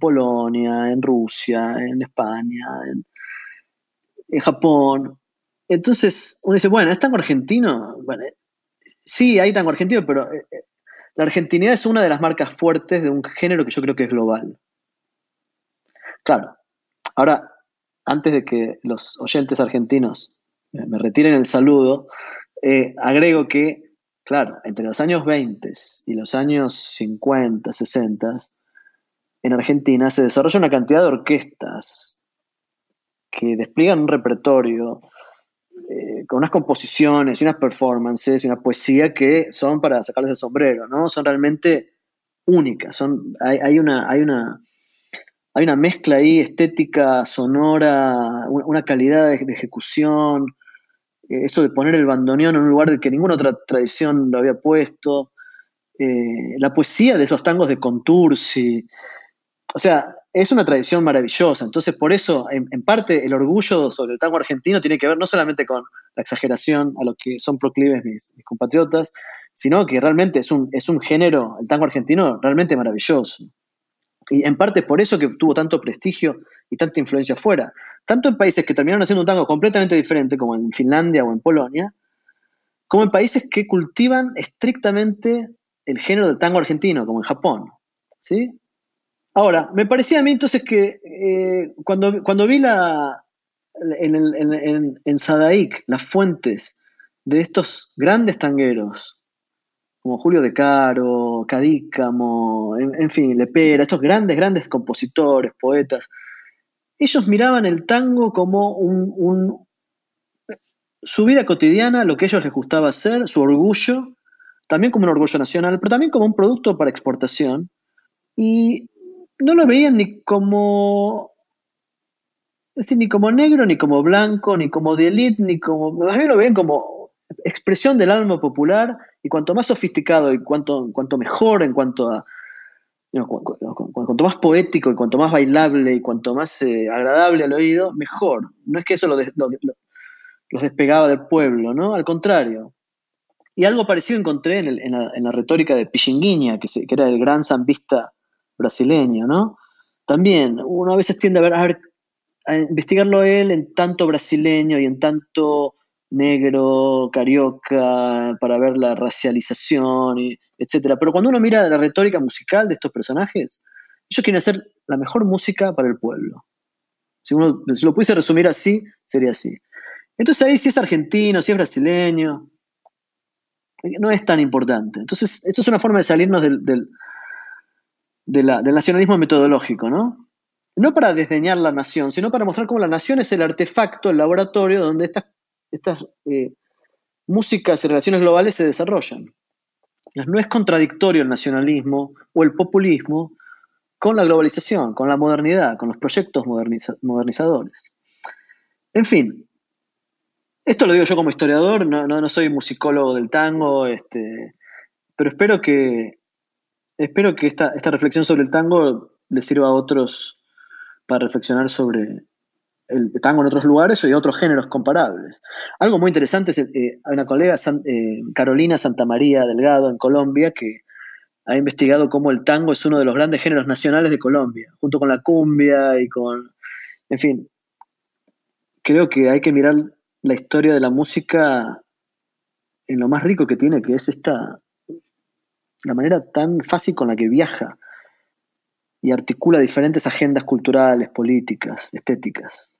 [SPEAKER 3] Polonia, en Rusia, en España, en, Japón. Entonces uno dice, bueno, ¿es tango argentino? Bueno, sí, hay tango argentino, pero eh, eh, la argentinidad es una de las marcas fuertes de un género que yo creo que es global. Claro, ahora, antes de que los oyentes argentinos me retiren el saludo, eh, agrego que Claro, entre los años 20 y los años 50, 60, en Argentina se desarrolla una cantidad de orquestas que despliegan un repertorio eh, con unas composiciones y unas performances y una poesía que son para sacarles el sombrero, ¿no? Son realmente únicas. Son, hay, una, hay, una, hay una mezcla ahí estética, sonora, una calidad de ejecución, eh, eso de poner el bandoneón en un lugar que ninguna otra tradición lo había puesto, eh, la poesía de esos tangos de Contursi, o sea, es una tradición maravillosa, entonces por eso, en, parte, el orgullo sobre el tango argentino tiene que ver no solamente con la exageración a lo que son proclives mis, compatriotas, sino que realmente es un, es un género, el tango argentino, realmente maravilloso. Y en parte por eso que tuvo tanto prestigio y tanta influencia afuera. Tanto en países que terminaron haciendo un tango completamente diferente, como en Finlandia o en Polonia, como en países que cultivan estrictamente el género del tango argentino, como en Japón. ¿sí? Ahora, me parecía a mí entonces que eh, cuando, cuando vi la, en, Sadaik las fuentes de estos grandes tangueros, como Julio De Caro, Cadícamo, en, en, fin, Lepera, estos grandes, grandes compositores, poetas, ellos miraban el tango como su vida cotidiana, lo que a ellos les gustaba hacer, su orgullo, también como un orgullo nacional, pero también como un producto para exportación. Y no lo veían ni como, ni como negro, ni como blanco, ni como de élite, ni como, más bien lo veían como expresión del alma popular y cuanto más sofisticado y cuanto, cuanto mejor en cuanto a cuanto más poético y cuanto más bailable y cuanto más eh, agradable al oído, mejor. No es que eso los despegaba del pueblo, ¿no? Al contrario. Y algo parecido encontré en, la, retórica de Pichinguinha, que, que, era el gran zambista brasileño, ¿no? También uno a veces tiende a ver, a, investigarlo él en tanto brasileño y en tanto negro, carioca, para ver la racialización, etc. Pero cuando uno mira la retórica musical de estos personajes, ellos quieren hacer la mejor música para el pueblo. Si uno lo pudiese resumir así, sería así. Entonces ahí si es argentino, si es brasileño, no es tan importante. Entonces, esto es una forma de salirnos del, del nacionalismo metodológico, ¿no? No para desdeñar la nación, sino para mostrar cómo la nación es el artefacto, el laboratorio donde estas eh, músicas y relaciones globales se desarrollan. No es contradictorio el nacionalismo o el populismo con la globalización, con la modernidad, con los proyectos modernizadores. En fin, esto lo digo yo como historiador, no, soy musicólogo del tango, este, pero espero que, espero que esta, esta reflexión sobre el tango le sirva a otros para reflexionar sobre, el tango en otros lugares y otros géneros comparables. Algo muy interesante es, eh, una colega, eh, Carolina Delgado, en Colombia, que ha investigado cómo el tango es uno de los grandes géneros nacionales de Colombia, junto con la cumbia y con, en fin, creo que hay que mirar la historia de la música en lo más rico que tiene, que es esta, la manera tan fácil con la que viaja y articula diferentes agendas culturales, políticas, estéticas.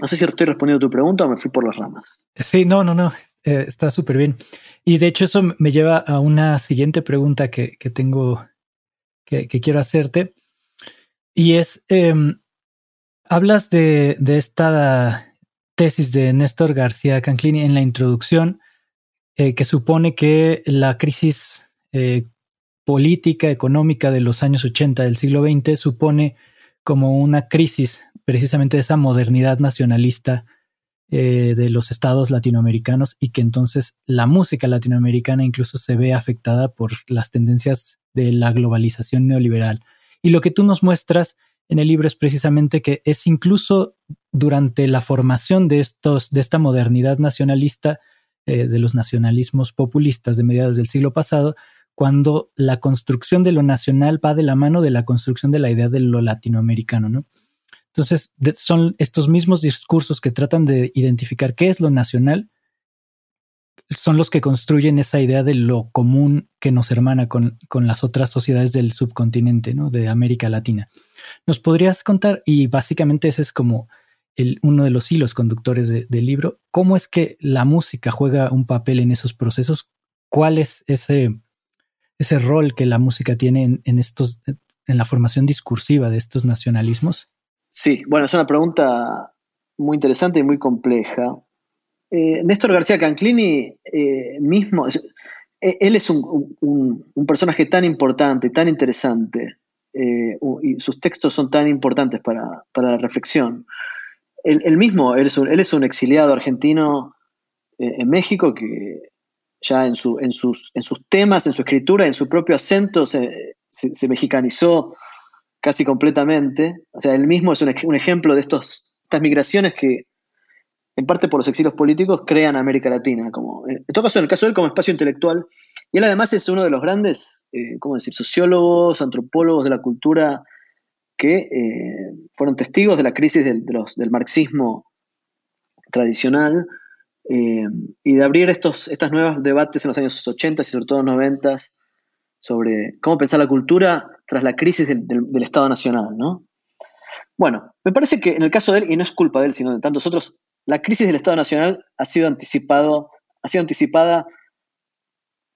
[SPEAKER 3] No sé si estoy respondiendo a tu pregunta o me fui por las ramas.
[SPEAKER 2] Sí, no, no, no, eh, está súper bien. Y de hecho eso me lleva a una siguiente pregunta que, tengo, que, quiero hacerte. Y es, em, hablas de, esta tesis de Néstor García Canclini en la introducción, eh, que supone que la crisis eh, política, económica de los años 80 del siglo XX supone como una crisis precisamente de esa modernidad nacionalista eh, de los estados latinoamericanos y que entonces la música latinoamericana incluso se ve afectada por las tendencias de la globalización neoliberal. Y lo que tú nos muestras en el libro es precisamente que es incluso durante la formación de estos, de esta modernidad nacionalista, eh, de los nacionalismos populistas de mediados del siglo pasado, cuando la construcción de lo nacional va de la mano de la construcción de la idea de lo latinoamericano, ¿no? Entonces, son estos mismos discursos que tratan de identificar qué es lo nacional, son los que construyen esa idea de lo común que nos hermana con, con las otras sociedades del subcontinente, ¿no? De América Latina. ¿Nos podrías contar? Y básicamente ese es como el, uno de los hilos conductores del libro. ¿Cómo es que la música juega un papel en esos procesos? ¿Cuál es ese, ese rol que la música tiene en, estos, en la formación discursiva de estos nacionalismos?
[SPEAKER 3] Sí, bueno, es una pregunta muy interesante y muy compleja. Eh, Néstor García Canclini eh, mismo, eh, él es un, personaje tan importante, tan interesante, y sus textos son tan importantes para, la reflexión. Él, mismo, él es, un, él es, un, exiliado argentino en México que ya en, su, en, sus, en sus temas, en su escritura, en su propio acento, se, mexicanizó casi completamente. O sea, él mismo es un, ejemplo de estos, estas migraciones que, en parte por los exilios políticos, crean América Latina. Como, en todo caso, en el caso de él, como espacio intelectual. Y él además es uno de los grandes, eh, ¿cómo decir?, sociólogos, antropólogos de la cultura que eh, fueron testigos de la crisis del, del marxismo tradicional eh, y de abrir estos estas nuevos debates en los años 80 y sobre todo 90 sobre cómo pensar la cultura tras la crisis del, Estado Nacional, ¿no? Bueno, me parece que en el caso de él, y no es culpa de él, sino de tantos otros, la crisis del Estado Nacional ha sido anticipado, ha sido anticipada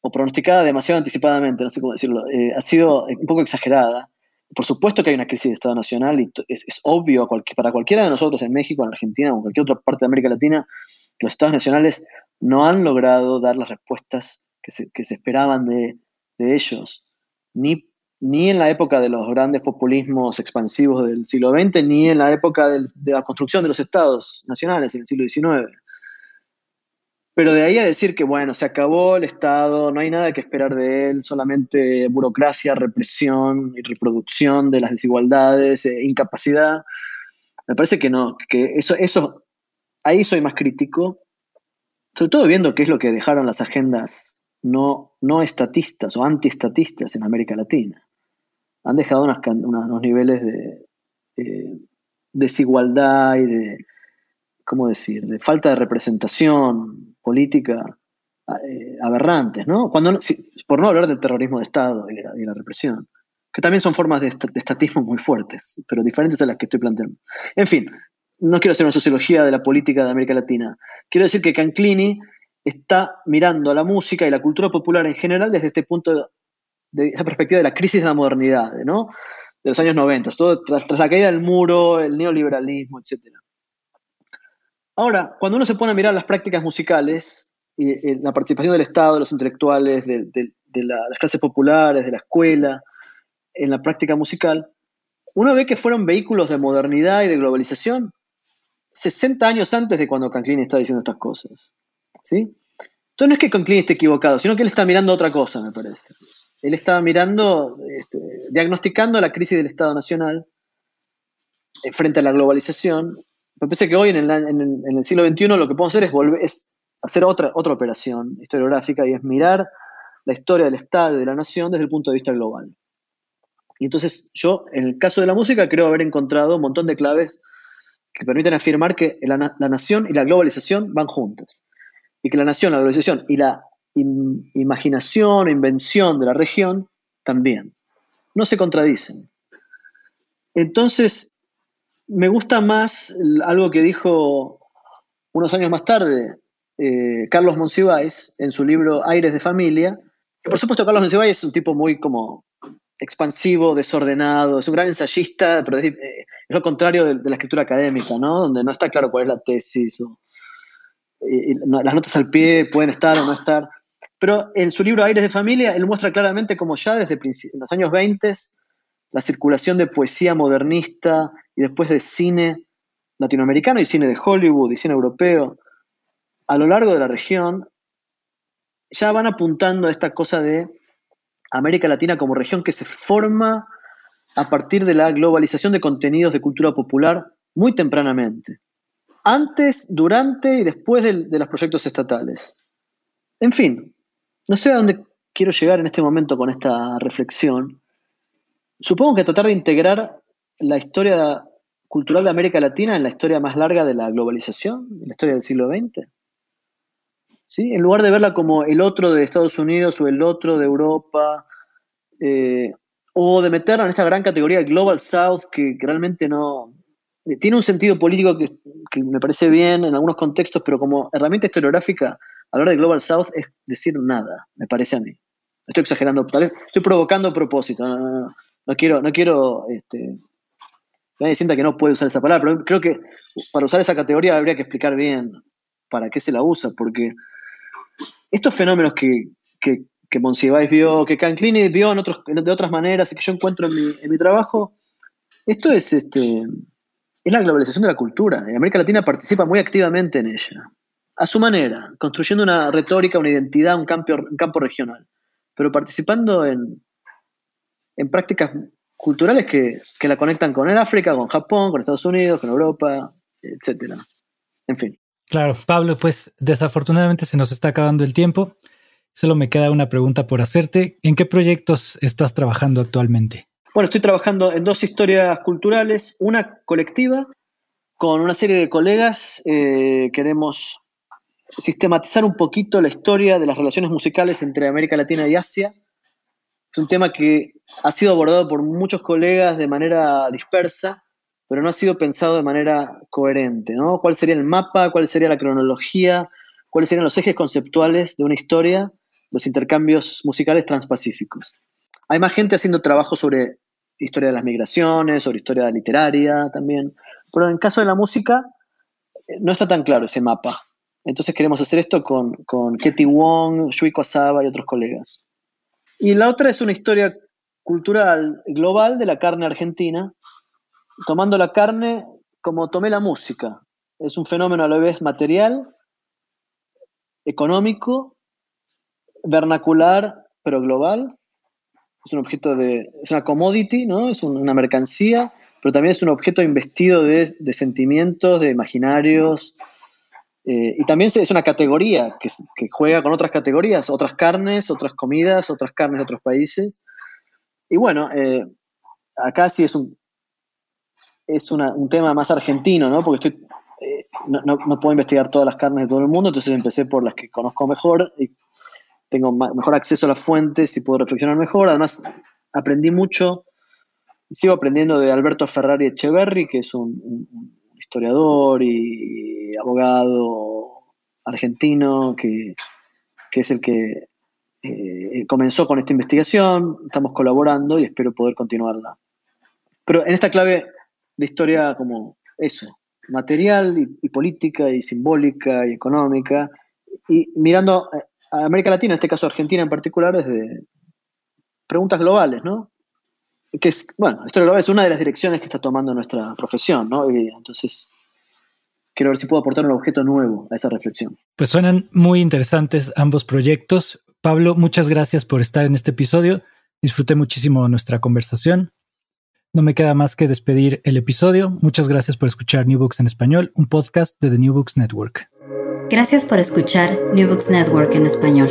[SPEAKER 3] o pronosticada demasiado anticipadamente, no sé cómo decirlo, eh, ha sido un poco exagerada. Por supuesto que hay una crisis de Estado Nacional y es, obvio para cualquiera de nosotros en México, en Argentina o en cualquier otra parte de América Latina los estados nacionales no han logrado dar las respuestas que se, esperaban de, ellos, ni, ni, en la época de los grandes populismos expansivos del siglo XX, ni en la época de la construcción de los estados nacionales en el siglo XIX. Pero de ahí a decir que, bueno, se acabó el Estado, no hay nada que esperar de él, solamente burocracia, represión y reproducción de las desigualdades, eh, incapacidad, me parece que no, que eso, eso ahí soy más crítico, sobre todo viendo qué es lo que dejaron las agendas no, no estatistas o antiestatistas en América Latina. Han dejado unos niveles de desigualdad y de, ¿cómo decir?, de falta de representación política eh, aberrantes, ¿no? Cuando, por no hablar del terrorismo de Estado y la, represión, que también son formas de, de, estatismo muy fuertes, pero diferentes a las que estoy planteando. En fin, no quiero hacer una sociología de la política de América Latina. Quiero decir que Canclini está mirando a la música y la cultura popular en general desde este punto de, esa perspectiva de la crisis de la modernidad, ¿no? De los años 90, todo tras, la caída del muro, el neoliberalismo, etc. Ahora, cuando uno se pone a mirar las prácticas musicales, y, la participación del Estado, de los intelectuales, de, las clases populares, de la escuela, en la práctica musical, uno ve que fueron vehículos de modernidad y de globalización 60 años antes de cuando Canclini está diciendo estas cosas. ¿Sí? Entonces no es que Canclini esté equivocado, sino que él está mirando otra cosa, me parece. Él estaba mirando, este, diagnosticando la crisis del Estado Nacional eh, frente a la globalización. Me parece que hoy en el, siglo XXI lo que podemos hacer es, volver, hacer otra, otra operación historiográfica y es mirar la historia del Estado y de la nación desde el punto de vista global. Y entonces yo, en el caso de la música, creo haber encontrado un montón de claves que permiten afirmar que la, nación y la globalización van juntas. Y que la nación, la globalización y la imaginación o invención de la región también. No se contradicen. Entonces, me gusta más algo que dijo unos años más tarde eh, Carlos Monsiváis en su libro Aires de Familia. Por supuesto, Carlos Monsiváis es un tipo muy como expansivo, desordenado, es un gran ensayista, pero es, eh, lo contrario de, la escritura académica, ¿no? Donde no está claro cuál es la tesis, las notas al pie pueden estar o no estar. Pero en su libro Aires de Familia, él muestra claramente cómo ya desde los años 20 la circulación de poesía modernista y después de cine latinoamericano y cine de Hollywood y cine europeo a lo largo de la región ya van apuntando a esta cosa de América Latina como región que se forma a partir de la globalización de contenidos de cultura popular muy tempranamente, antes, durante y después de, los proyectos estatales. En fin, no sé a dónde quiero llegar en este momento con esta reflexión. Supongo que tratar de integrar la historia cultural de América Latina en la historia más larga de la globalización, en la historia del siglo XX. ¿Sí? En lugar de verla como el otro de Estados Unidos o el otro de Europa, eh, o de meterla en esta gran categoría Global South que, realmente no... Tiene un sentido político que, me parece bien en algunos contextos, pero como herramienta historiográfica hablar de Global South es decir nada, me parece a mí. Estoy exagerando, tal vez estoy provocando a propósito. No, quiero, no quiero este, nadie sienta que no puede usar esa palabra, pero creo que para usar esa categoría habría que explicar bien para qué se la usa, porque estos fenómenos que, que, que Monsiváis vio, que Canclini vio en otros, de otras maneras y que yo encuentro en mi, en mi trabajo, esto es, este, es la globalización de la cultura. Y América Latina participa muy activamente en ella a su manera, construyendo una retórica, una identidad, un campo, un campo regional, pero participando en, en prácticas culturales que, la conectan con el África, con Japón, con Estados Unidos, con Europa, etcétera. En fin.
[SPEAKER 2] Claro, Pablo, pues desafortunadamente se nos está acabando el tiempo. Solo me queda una pregunta por hacerte. ¿En qué proyectos estás trabajando actualmente?
[SPEAKER 3] Bueno, estoy trabajando en dos historias culturales, una colectiva con una serie de colegas. Eh, queremos sistematizar un poquito la historia de las relaciones musicales entre América Latina y Asia. Es un tema que ha sido abordado por muchos colegas de manera dispersa, pero no ha sido pensado de manera coherente. ¿no? ¿Cuál sería el mapa? ¿Cuál sería la cronología? ¿Cuáles serían los ejes conceptuales de una historia? Los intercambios musicales transpacíficos. Hay más gente haciendo trabajo sobre historia de las migraciones, sobre historia literaria también, pero en el caso de la música eh, no está tan claro ese mapa. Entonces queremos hacer esto con, con Ketty Wong, Shuiko Asaba y otros colegas. Y la otra es una historia cultural global de la carne argentina, tomando la carne como tomé la música. Es un fenómeno a la vez material, económico, vernacular, pero global. Es un objeto de. es una commodity, ¿no? Es una mercancía, pero también es un objeto investido de, de sentimientos, de imaginarios, eh, y también es una categoría que, juega con otras categorías, otras carnes, otras comidas, otras carnes de otros países. Y bueno, eh, acá sí es un, es un tema más argentino, ¿no? Porque estoy, eh, no, puedo investigar todas las carnes de todo el mundo, entonces empecé por las que conozco mejor y tengo mejor acceso a las fuentes y puedo reflexionar mejor. Además, aprendí mucho, sigo aprendiendo de Alberto Ferrari Echeverry, que es un historiador y abogado argentino que, es el que eh, comenzó con esta investigación. Estamos colaborando y espero poder continuarla. Pero en esta clave de historia como eso, material y, política y simbólica y económica, y mirando a América Latina, en este caso Argentina en particular, desde preguntas globales, ¿no? que es, bueno, esto es una de las direcciones que está tomando nuestra profesión, ¿no? entonces, quiero ver si puedo aportar un objeto nuevo a esa reflexión.
[SPEAKER 2] Pues suenan muy interesantes ambos proyectos. Pablo, muchas gracias por estar en este episodio. Disfruté muchísimo nuestra conversación. No me queda más que despedir el episodio. Muchas gracias por escuchar New Books en español, un podcast de The New Books Network.
[SPEAKER 1] Gracias por escuchar New Books Network en español.